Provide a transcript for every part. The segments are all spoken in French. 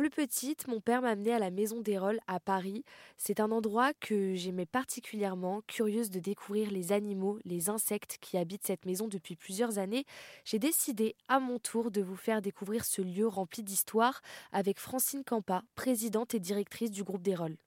Plus petite, mon père m'a amenée à la Maison des Rolles à Paris. C'est un endroit que j'aimais particulièrement, curieuse de découvrir les animaux, les insectes qui habitent cette maison depuis plusieurs années. J'ai décidé à mon tour de vous faire découvrir ce lieu rempli d'histoire avec Francine Campa, présidente et directrice du groupe des Rolles.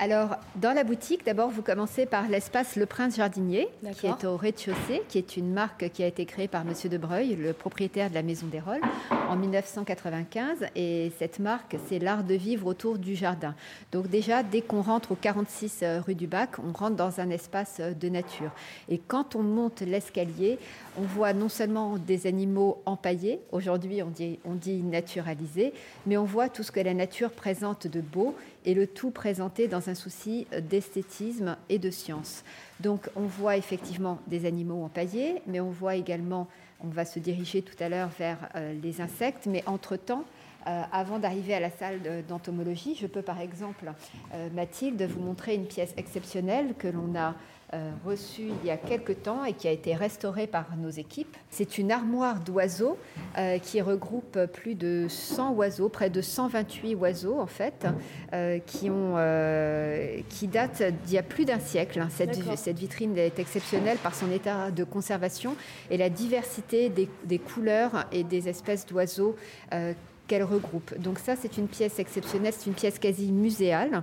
Alors, dans la boutique, d'abord, vous commencez par l'espace Le Prince Jardinier, qui est au rez-de-chaussée, qui est une marque qui a été créée par Monsieur de Breuil, le propriétaire de la Maison des Rolles, en 1995. Et cette marque, c'est l'art de vivre autour du jardin. Donc déjà, dès qu'on rentre au 46 euh, rue du Bac, on rentre dans un espace euh, de nature. Et quand on monte l'escalier, on voit non seulement des animaux empaillés, aujourd'hui on dit, on dit naturalisés, mais on voit tout ce que la nature présente de beau et le tout présenté dans un souci d'esthétisme et de science. Donc on voit effectivement des animaux empaillés, mais on voit également, on va se diriger tout à l'heure vers euh, les insectes, mais entre-temps, euh, avant d'arriver à la salle d'entomologie, je peux par exemple, euh, Mathilde, vous montrer une pièce exceptionnelle que l'on a euh, reçue il y a quelque temps et qui a été restaurée par nos équipes. C'est une armoire d'oiseaux qui regroupe plus de 100 oiseaux, près de 128 oiseaux en fait, qui, ont, qui datent d'il y a plus d'un siècle. Cette, cette, vitrine est exceptionnelle par son état de conservation et la diversité des, des couleurs et des espèces d'oiseaux qu'elle regroupe. Donc ça, c'est une pièce exceptionnelle, c'est une pièce quasi muséale.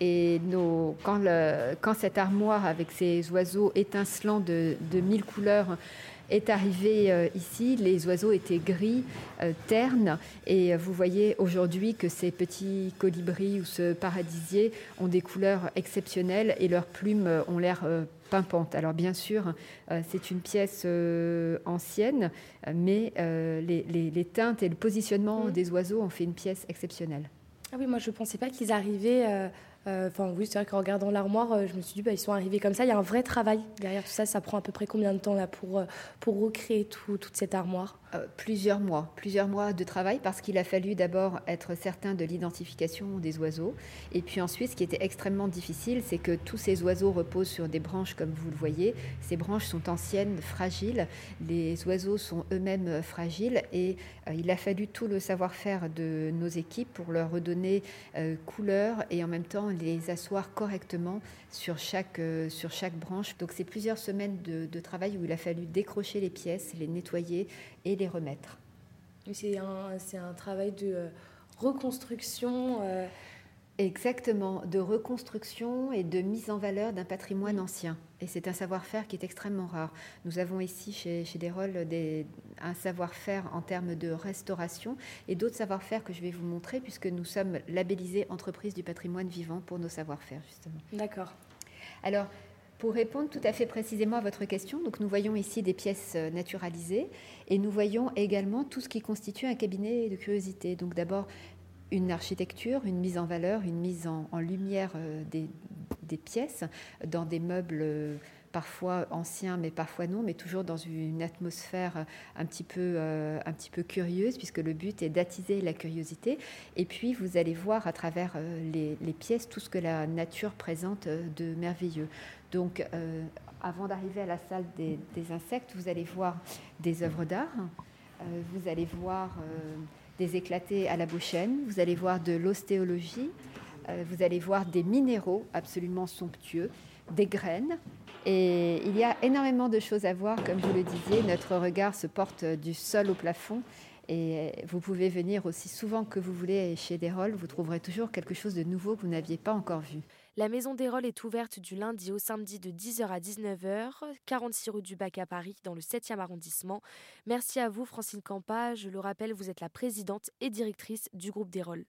Et nos, quand, le, quand, cette armoire avec ces oiseaux étincelants de, de mille couleurs est arrivée euh, ici, les oiseaux étaient gris, euh, ternes, et vous voyez aujourd'hui que ces petits colibris ou ce paradisier ont des couleurs exceptionnelles et leurs plumes ont l'air euh, alors bien sûr, euh, c'est une pièce euh, ancienne, mais euh, les, teintes et le positionnement mmh. des oiseaux ont fait une pièce exceptionnelle. Ah oui, moi je ne pensais pas qu'ils arrivaient enfin, oui, c'est vrai qu'en regardant l'armoire, euh, je me suis dit, bah, ils sont arrivés comme ça. Il y a un vrai travail derrière tout ça. Ça prend à peu près combien de temps là pour, euh, pour recréer toute cette armoire? Plusieurs mois. Plusieurs mois de travail parce qu'il a fallu d'abord être certain de l'identification des oiseaux. Et puis ensuite, ce qui était extrêmement difficile, c'est que tous ces oiseaux reposent sur des branches, comme vous le voyez. Ces branches sont anciennes, fragiles. Les oiseaux sont eux-mêmes fragiles. Et il a fallu tout le savoir-faire de nos équipes pour leur redonner couleur et en même temps les asseoir correctement sur chaque, euh, sur chaque branche. Donc c'est plusieurs semaines de, travail où il a fallu décrocher les pièces, les nettoyer et les remettre. C'est un, un, travail de euh, reconstruction. Euh, Exactement, de reconstruction et de mise en valeur d'un patrimoine ancien. Et c'est un savoir-faire qui est extrêmement rare. Nous avons ici chez, chez Desrolles des, un savoir-faire en termes de restauration et d'autres savoir-faire que je vais vous montrer puisque nous sommes labellisés entreprise du patrimoine vivant pour nos savoir-faire justement. D'accord. Alors, pour répondre tout à fait précisément à votre question, donc nous voyons ici des pièces naturalisées et nous voyons également tout ce qui constitue un cabinet de curiosité. Donc d'abord une architecture, une mise en valeur, une mise en, lumière euh, des, pièces dans des meubles euh, parfois anciens mais parfois non, mais toujours dans une atmosphère un petit peu, euh, un petit peu curieuse puisque le but est d'attiser la curiosité. Et puis vous allez voir à travers les, pièces tout ce que la nature présente de merveilleux. Donc avant d'arriver à la salle des, insectes, vous allez voir des œuvres d'art, vous allez voir des éclatés à la bouchaine, vous allez voir de l'ostéologie, euh, vous allez voir des minéraux absolument somptueux, des graines. Et il y a énormément de choses à voir, comme vous le disiez, notre regard se porte du sol au plafond. Et vous pouvez venir aussi souvent que vous voulez chez Desrolles, vous trouverez toujours quelque chose de nouveau que vous n'aviez pas encore vu. La Maison des Rolles est ouverte du lundi au samedi de 10h à 19h, 46 rue du Bac à Paris, dans le 7e arrondissement. Merci à vous, Francine Campa. Je le rappelle, vous êtes la présidente et directrice du groupe des Rolles.